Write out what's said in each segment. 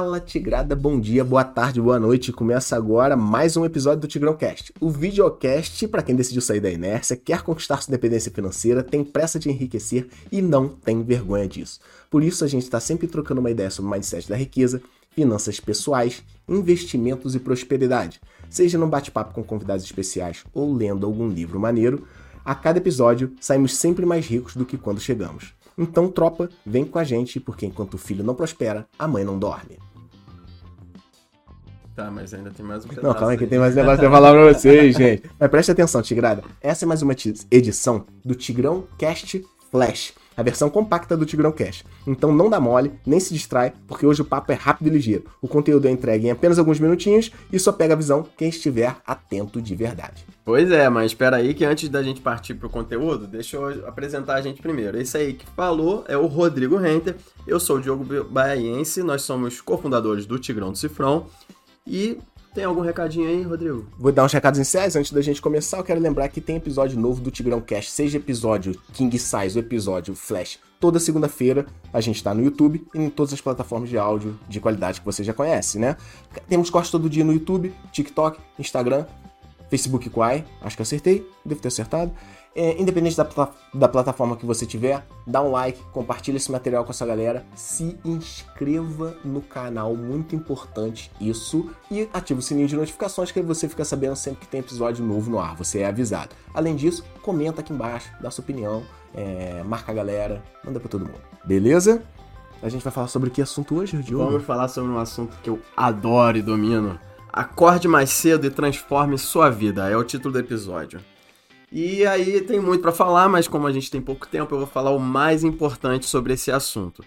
Fala Tigrada, bom dia, boa tarde, boa noite. Começa agora mais um episódio do Tigrão Cast. O videocast para quem decidiu sair da inércia, quer conquistar sua independência financeira, tem pressa de enriquecer e não tem vergonha disso. Por isso a gente está sempre trocando uma ideia sobre o mindset da riqueza, finanças pessoais, investimentos e prosperidade. Seja num bate-papo com convidados especiais ou lendo algum livro maneiro, a cada episódio saímos sempre mais ricos do que quando chegamos. Então, tropa, vem com a gente, porque enquanto o filho não prospera, a mãe não dorme. Tá, mas ainda tem mais um pedaço. Não, calma aí que tem mais um negócio pra falar pra vocês, gente. Mas preste atenção, Tigrada. Essa é mais uma edição do Tigrão Cast Flash a versão compacta do Tigrão Cash. Então não dá mole, nem se distrai, porque hoje o papo é rápido e ligeiro. O conteúdo é entregue em apenas alguns minutinhos e só pega a visão quem estiver atento de verdade. Pois é, mas espera aí que antes da gente partir pro conteúdo, deixa eu apresentar a gente primeiro. Esse aí que falou é o Rodrigo Renter, eu sou o Diogo Baiense, nós somos cofundadores do Tigrão do Cifrão e tem algum recadinho aí, Rodrigo? Vou dar uns recados iniciais antes da gente começar. Eu quero lembrar que tem episódio novo do Tigrão Cash, seja episódio King Size ou episódio Flash. Toda segunda-feira a gente tá no YouTube e em todas as plataformas de áudio de qualidade que você já conhece, né? Temos cortes todo dia no YouTube, TikTok, Instagram, Facebook Quai, acho que acertei, devo ter acertado. É, independente da, da plataforma que você tiver, dá um like, compartilha esse material com essa galera, se inscreva no canal, muito importante isso, e ativa o sininho de notificações que aí você fica sabendo sempre que tem episódio novo no ar, você é avisado. Além disso, comenta aqui embaixo, dá sua opinião, é, marca a galera, manda pra todo mundo. Beleza? A gente vai falar sobre que assunto hoje, Diogo? Vamos falar sobre um assunto que eu adoro e domino. Acorde mais cedo e transforme sua vida, é o título do episódio. E aí tem muito para falar, mas como a gente tem pouco tempo, eu vou falar o mais importante sobre esse assunto.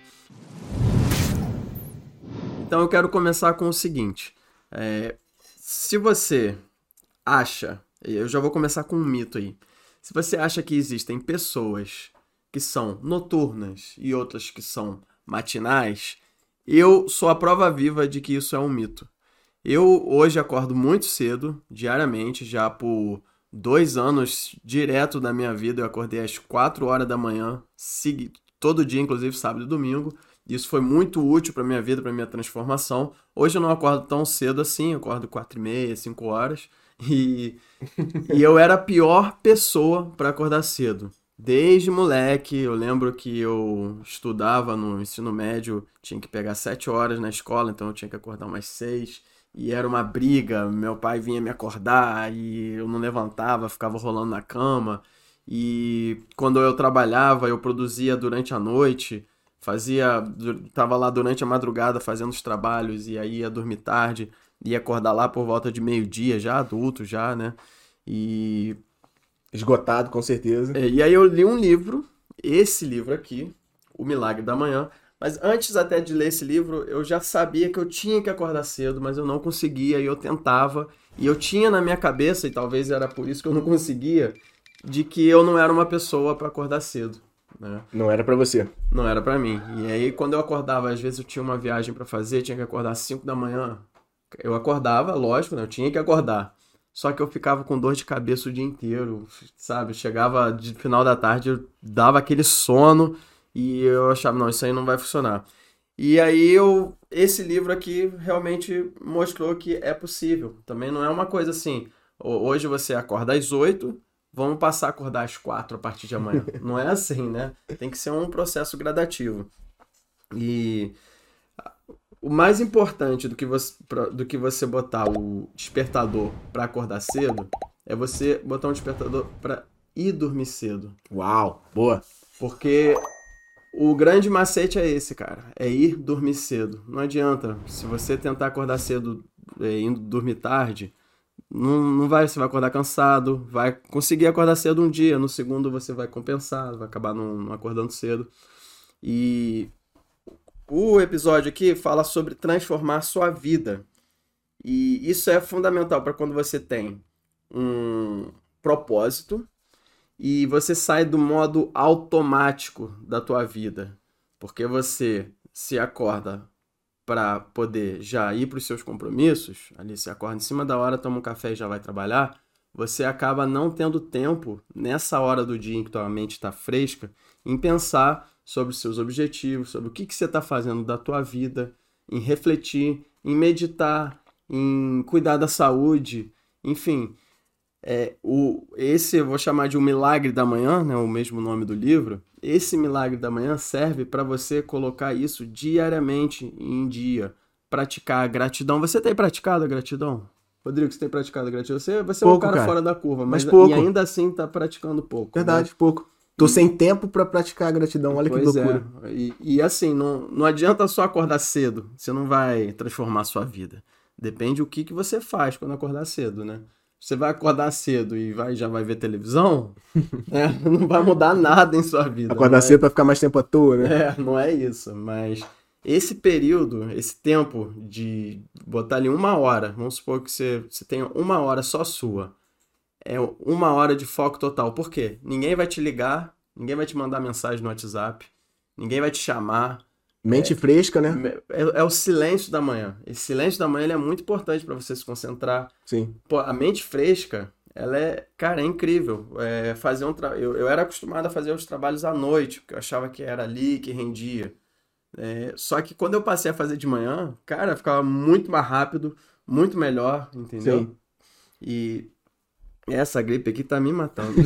Então eu quero começar com o seguinte: é, se você acha, eu já vou começar com um mito aí. Se você acha que existem pessoas que são noturnas e outras que são matinais, eu sou a prova viva de que isso é um mito. Eu hoje acordo muito cedo, diariamente, já por dois anos direto da minha vida. Eu acordei às 4 horas da manhã, todo dia, inclusive sábado e domingo. Isso foi muito útil para minha vida, para minha transformação. Hoje eu não acordo tão cedo assim, eu acordo 4 e meia, 5 horas. E, e eu era a pior pessoa para acordar cedo. Desde moleque, eu lembro que eu estudava no ensino médio, tinha que pegar 7 horas na escola, então eu tinha que acordar umas 6 e era uma briga. Meu pai vinha me acordar e eu não levantava, ficava rolando na cama. E quando eu trabalhava, eu produzia durante a noite, fazia, tava lá durante a madrugada fazendo os trabalhos e aí ia dormir tarde, ia acordar lá por volta de meio-dia, já adulto já, né? E esgotado com certeza. É, e aí eu li um livro, esse livro aqui, O Milagre da Manhã, mas antes até de ler esse livro, eu já sabia que eu tinha que acordar cedo, mas eu não conseguia e eu tentava. E eu tinha na minha cabeça, e talvez era por isso que eu não conseguia, de que eu não era uma pessoa para acordar cedo. Né? Não era para você. Não era para mim. E aí, quando eu acordava, às vezes eu tinha uma viagem para fazer, tinha que acordar às 5 da manhã. Eu acordava, lógico, né? eu tinha que acordar. Só que eu ficava com dor de cabeça o dia inteiro, sabe? Chegava de final da tarde, eu dava aquele sono e eu achava, não, isso aí não vai funcionar. E aí eu esse livro aqui realmente mostrou que é possível. Também não é uma coisa assim, hoje você acorda às 8, vamos passar a acordar às 4 a partir de amanhã. não é assim, né? Tem que ser um processo gradativo. E o mais importante do que você, do que você botar o despertador para acordar cedo é você botar um despertador para ir dormir cedo. Uau, boa. Porque o grande macete é esse, cara. É ir dormir cedo. Não adianta. Se você tentar acordar cedo é, indo dormir tarde, não, não vai, você vai acordar cansado, vai conseguir acordar cedo um dia, no segundo você vai compensar, vai acabar não, não acordando cedo. E o episódio aqui fala sobre transformar sua vida. E isso é fundamental para quando você tem um propósito, e você sai do modo automático da tua vida, porque você se acorda para poder já ir para os seus compromissos, ali se acorda em cima da hora, toma um café e já vai trabalhar, você acaba não tendo tempo nessa hora do dia em que tua mente está fresca em pensar sobre os seus objetivos, sobre o que, que você está fazendo da tua vida em refletir, em meditar, em cuidar da saúde, enfim. É, o, esse eu vou chamar de o milagre da manhã, né, o mesmo nome do livro. Esse milagre da manhã serve para você colocar isso diariamente em dia, praticar a gratidão. Você tem praticado a gratidão? Rodrigo, você tem praticado a gratidão? Você, você Pouco, é um cara, cara. fora da curva, mas, Mas pouco. ainda assim tá praticando pouco. né? Verdade, pouco. Tô sem tempo pra praticar a gratidão, olha que Pois loucura. é. E, e assim, não, não adianta só acordar cedo. Você não vai transformar a sua vida. Depende o que, que você faz quando acordar cedo, né? Você vai acordar cedo e vai, já vai ver televisão, né? não vai mudar nada em sua vida. Acordar é- cedo pra ficar mais tempo à toa, né? É, não é isso. Mas esse período, esse tempo de botar ali uma hora, vamos supor que você, você tenha uma hora só sua. É uma hora de foco total. Por quê? Ninguém vai te ligar, ninguém vai te mandar mensagem no WhatsApp, ninguém vai te chamar. Mente fresca, né? É, é o silêncio da manhã. Esse silêncio da manhã é muito importante para você se concentrar. Sim. Pô, a mente fresca, ela é, cara, é incrível. É, fazer um tra... eu, eu era acostumado a fazer os trabalhos à noite, porque eu achava que era ali que rendia. É, só que quando eu passei a fazer de manhã, cara, ficava muito mais rápido, muito melhor, entendeu? Sim. E essa gripe aqui tá me matando.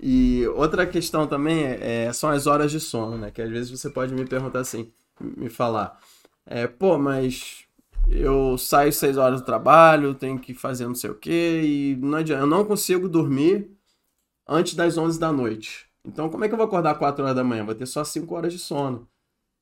E outra questão também é, é- são as horas de sono, né? Que às vezes você pode me perguntar assim, me falar, é, pô, mas eu saio seis horas do trabalho, tenho que fazer não sei o quê, e não adianta, eu não consigo dormir antes das 11 da noite. Então, como é que eu vou acordar 4 horas da manhã? Vou ter só 5 horas de sono.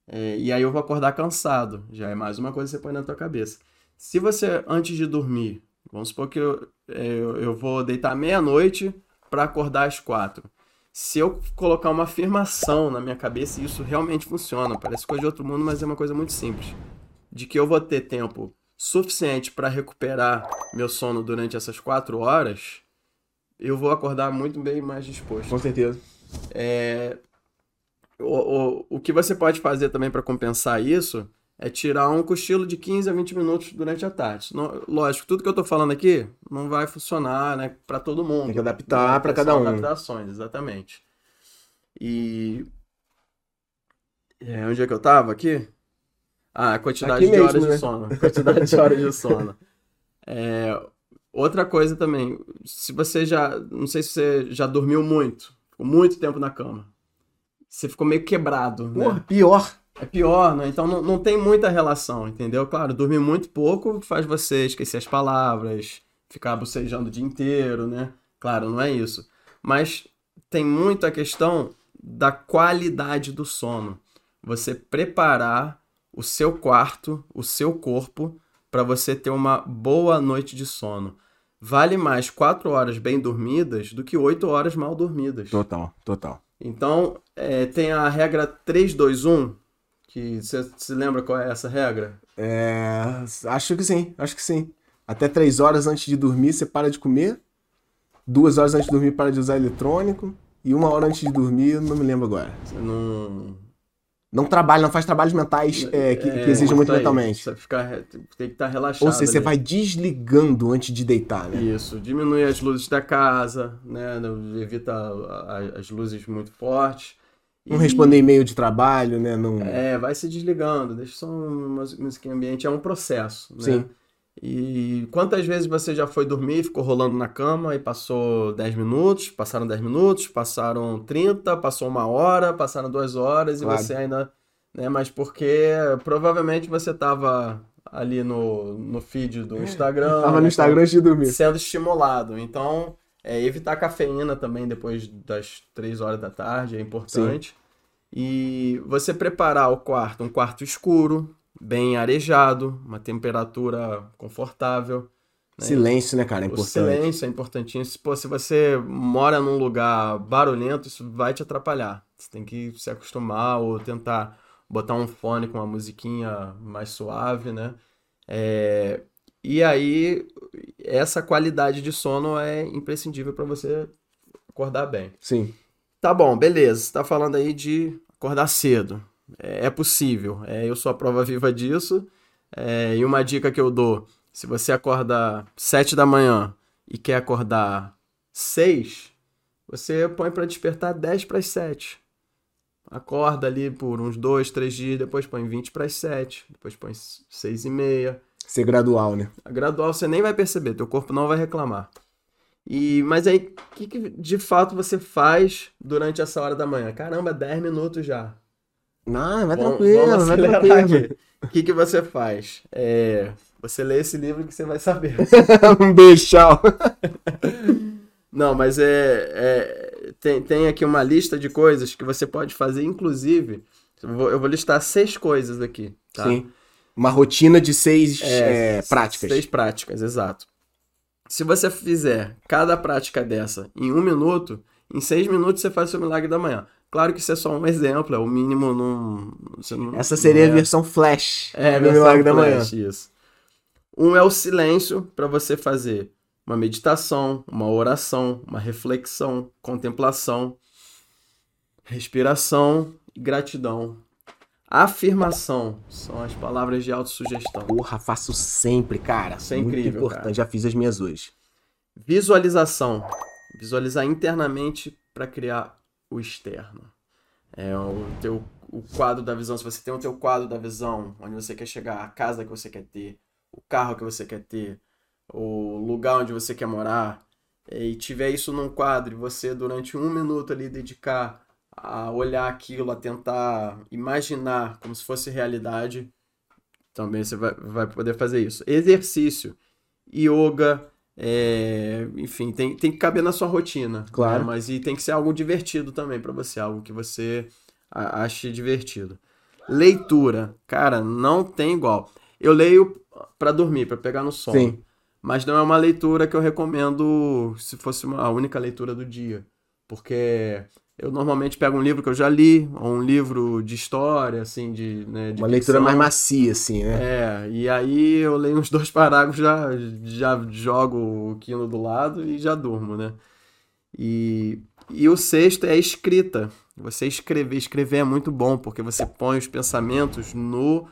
É, e aí eu vou acordar cansado. Já é mais uma coisa que você põe na tua cabeça. Se você, antes de dormir, vamos supor que eu, é, eu, eu vou deitar meia-noite para acordar às quatro. Se eu colocar uma afirmação na minha cabeça, e isso realmente funciona, parece coisa de outro mundo, mas é uma coisa muito simples, de que eu vou ter tempo suficiente para recuperar meu sono durante essas quatro horas, eu vou acordar muito bem mais disposto. Com certeza. É, o, o, o que você pode fazer também para compensar isso é tirar um cochilo de 15 a 20 minutos durante a tarde. Não- lógico, tudo que eu tô falando aqui não vai funcionar, né, para todo mundo. Tem que adaptar Né, pra são cada um. adaptações, exatamente. E é, onde é que eu tava aqui? Ah, a quantidade Aqui de mesmo, horas né? de sono. Quantidade de horas de sono. É, outra coisa também, se você já, não sei se você já dormiu muito, ficou muito tempo na cama. Você ficou meio quebrado, né? Porra, pior. É pior, né? Então não, não tem muita relação, entendeu? Claro, dormir muito pouco faz você esquecer as palavras, ficar bocejando o dia inteiro, né? Claro, não é isso. Mas tem muito a questão da qualidade do sono. Você preparar o seu quarto, o seu corpo, para você ter uma boa noite de sono. Vale mais quatro horas bem dormidas do que oito horas mal dormidas. Total, total. Então, é, tem a regra 321, que você se lembra qual é essa regra? É, acho que sim, acho que sim. Até três horas antes de dormir, você para de comer. Duas horas antes de dormir, para de usar eletrônico. E uma hora antes de dormir, não me lembro agora. Você não. Não trabalha, não faz trabalhos mentais é, que, que exigem muito mentalmente. Você fica, re- tem que estar relaxado. Ou seja, você vai desligando antes de deitar, né? Isso, diminui as luzes da casa, né? Evita as luzes muito fortes. Não E- responder e-mail de trabalho, né? Não... É, vai se desligando, deixa só uma música ambiente, é um processo, né? Sim. E quantas vezes você já foi dormir, ficou rolando na cama e passou 10 minutos, passaram 10 minutos, passaram 30, passou uma hora, passaram duas horas Claro. e você ainda, né? Mas porque provavelmente você tava ali no, no feed do Instagram. Tava no né, Instagram antes de dormir. sendo estimulado. Então, é, evitar cafeína também depois das 3 horas da tarde é importante. E você preparar o quarto, um quarto escuro, bem arejado, uma temperatura confortável. né? Silêncio, né, cara? É O importante. silêncio é importantinho. Se, pô, se você mora num lugar barulhento, isso vai te atrapalhar. Você tem que se acostumar ou tentar botar um fone com uma musiquinha mais suave, né? É, E aí, essa qualidade de sono é imprescindível para você acordar bem. Sim. Tá bom, beleza. Você tá falando aí de acordar cedo. É, é possível. É, eu sou a prova viva disso. É, e uma dica que eu dou: se você acordar 7 da manhã e quer acordar 6, você põe para despertar 10 para as 7. Acorda ali por uns dois, três dias, depois põe 20 para as 7, depois põe 6 e meia. Ser gradual, né? A gradual você nem vai perceber, teu corpo não vai reclamar. E, mas aí, o que, que de fato você faz durante essa hora da manhã? Caramba, 10 minutos já. Não, vai tranquilo, vamos vai tranquilo. O que, que você faz? É, você lê esse livro que você vai saber. um beijo, tchau. Não, mas é, é- tem, tem aqui uma lista de coisas que você pode fazer, inclusive. Eu vou, eu vou listar seis coisas aqui. Tá? Sim. Uma rotina de seis É, é, práticas. Seis práticas, exato. Se você fizer cada prática dessa em um minuto, em seis minutos você faz o seu milagre da manhã. Claro que isso é só um exemplo, é o mínimo não. você não- Essa seria a é- versão flash É, do Milagre da Manhã. flash, Isso. Um é o silêncio para você fazer uma meditação, uma oração, uma reflexão, contemplação, respiração e gratidão. Afirmação são as palavras de autossugestão. Porra, faço sempre, cara. Isso é Muito incrível, importante. cara. Já fiz as minhas hoje. Visualização. Visualizar internamente para criar o externo. É o teu o quadro da visão. Se você tem o teu quadro da visão, onde você quer chegar, a casa que você quer ter, o carro que você quer ter, o lugar onde você quer morar, e tiver isso num quadro e você durante um minuto ali dedicar a olhar aquilo, a tentar imaginar como se fosse realidade, também você vai, vai poder fazer isso. Exercício, yoga, é, enfim, tem, tem que caber na sua rotina. Claro. né? Mas e tem que ser algo divertido também pra você, algo que você ache divertido. Leitura, cara, não tem igual. Eu leio pra dormir, pra pegar no sono. Sim. Mas não é uma leitura que eu recomendo se fosse uma, a única leitura do dia. Porque eu normalmente pego um livro que eu já li, ou um livro de história, assim, de. Né, de Uma leitura mais macia, assim, né? É, e aí eu leio uns dois parágrafos, já, já jogo o quino do lado e já durmo, né? E, e o sexto é a escrita. Você escrever. Escrever é muito bom, porque você põe os pensamentos no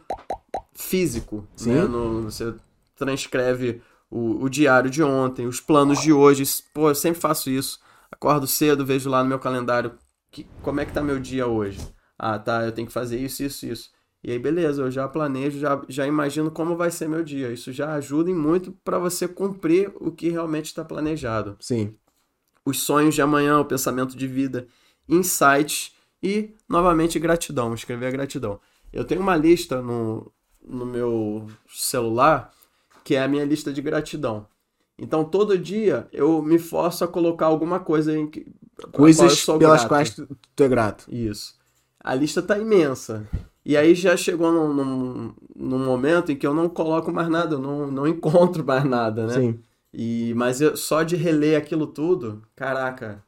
físico, Sim. né? No, você transcreve o, o diário de ontem, os planos de hoje. Pô, eu sempre faço isso. Acordo cedo, vejo lá no meu calendário que, como é que tá meu dia hoje. Ah, tá, eu tenho que fazer isso, isso, isso. E aí, beleza, eu já planejo, já, já imagino como vai ser meu dia. Isso já ajuda em muito para você cumprir o que realmente está planejado. Sim. Os sonhos de amanhã, o pensamento de vida, insights e, novamente, gratidão. Escrever a gratidão. Eu tenho uma lista no, no meu celular que é a minha lista de gratidão. Então, todo dia eu me forço a colocar alguma coisa em que. qual Coisas sou pelas grato. quais tu, tu é grato. Isso. A lista tá imensa. E aí já chegou num, num, num momento em que eu não coloco mais nada, eu não, não encontro mais nada, né? Sim. E, mas eu- só de reler aquilo tudo, caraca,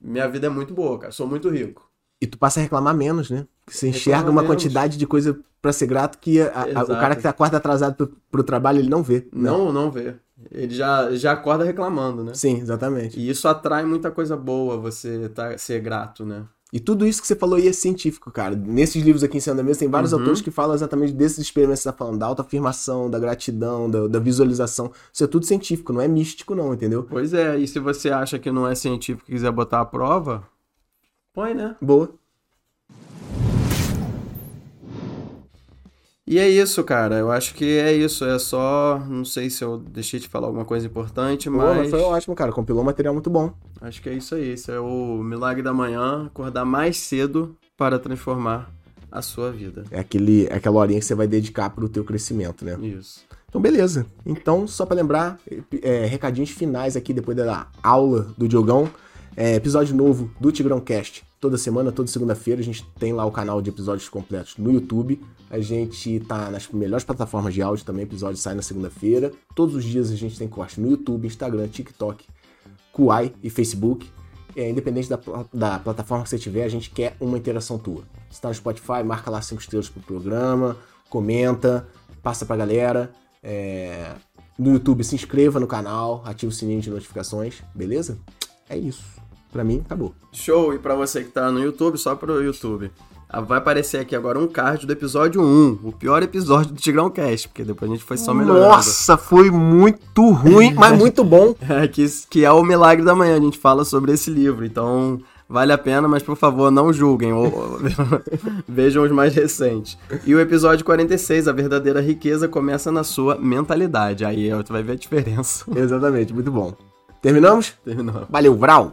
minha vida é muito boa, cara. Sou muito rico. E tu passa a reclamar menos, né? Você Reclama enxerga uma menos. quantidade de coisa pra ser grato que a- a- o cara que tá acorda atrasado pro, pro trabalho, ele não vê. Não, não vê. Ele já, já acorda reclamando, né? Sim, exatamente. E isso atrai muita coisa boa, você tá, ser grato, né? E tudo isso que você falou aí é científico, cara. Nesses livros aqui em cima da mesa tem vários Uhum. autores que falam exatamente desses experimentos que você tá falando, da autoafirmação, da gratidão, da, da visualização. Isso é tudo científico, não é místico não, entendeu? Pois é, e se você acha que não é científico e quiser botar a prova, põe, né? Boa. E é isso, cara. Eu acho que é isso. É só. Não sei se eu deixei de falar alguma coisa importante, mas foi ótimo, cara. Compilou um material muito bom. Acho que é isso aí. Esse é o milagre da manhã. Acordar mais cedo para transformar a sua vida. É aquele, é aquela horinha que você vai dedicar pro teu crescimento, né? Isso. Então, beleza. Então, só pra lembrar, é, recadinhos finais aqui depois da aula do Diogão. É, episódio novo do Tigrão Cast. Toda semana, toda segunda-feira, a gente tem lá o canal de episódios completos no YouTube. A gente tá nas melhores plataformas de áudio também, episódio sai na segunda-feira. Todos os dias a gente tem corte no YouTube, Instagram, TikTok, Kuai e Facebook. É, independente da, da plataforma que você tiver, a gente quer uma interação tua. Se tá no Spotify, marca lá cinco estrelas pro programa, comenta, passa pra galera. É, no YouTube, se inscreva no canal, ativa o sininho de notificações, beleza? É isso. Pra mim, acabou. Show! E pra você que tá no YouTube, só pro YouTube. ah, Vai aparecer aqui agora um card do episódio 1, o pior episódio do Tigrão Cast, porque depois a gente foi só melhorando. Nossa, foi muito ruim, mas muito bom. É, que, que é o Milagre da Manhã, a gente fala sobre esse livro. Então, Vale a pena, mas por favor, não julguem. Ou, ou, vejam os mais recentes. E o episódio 46, A Verdadeira Riqueza, começa na sua mentalidade. Aí tu vai ver a diferença. Exatamente, muito bom. Terminamos? Terminou. Valeu, Vral!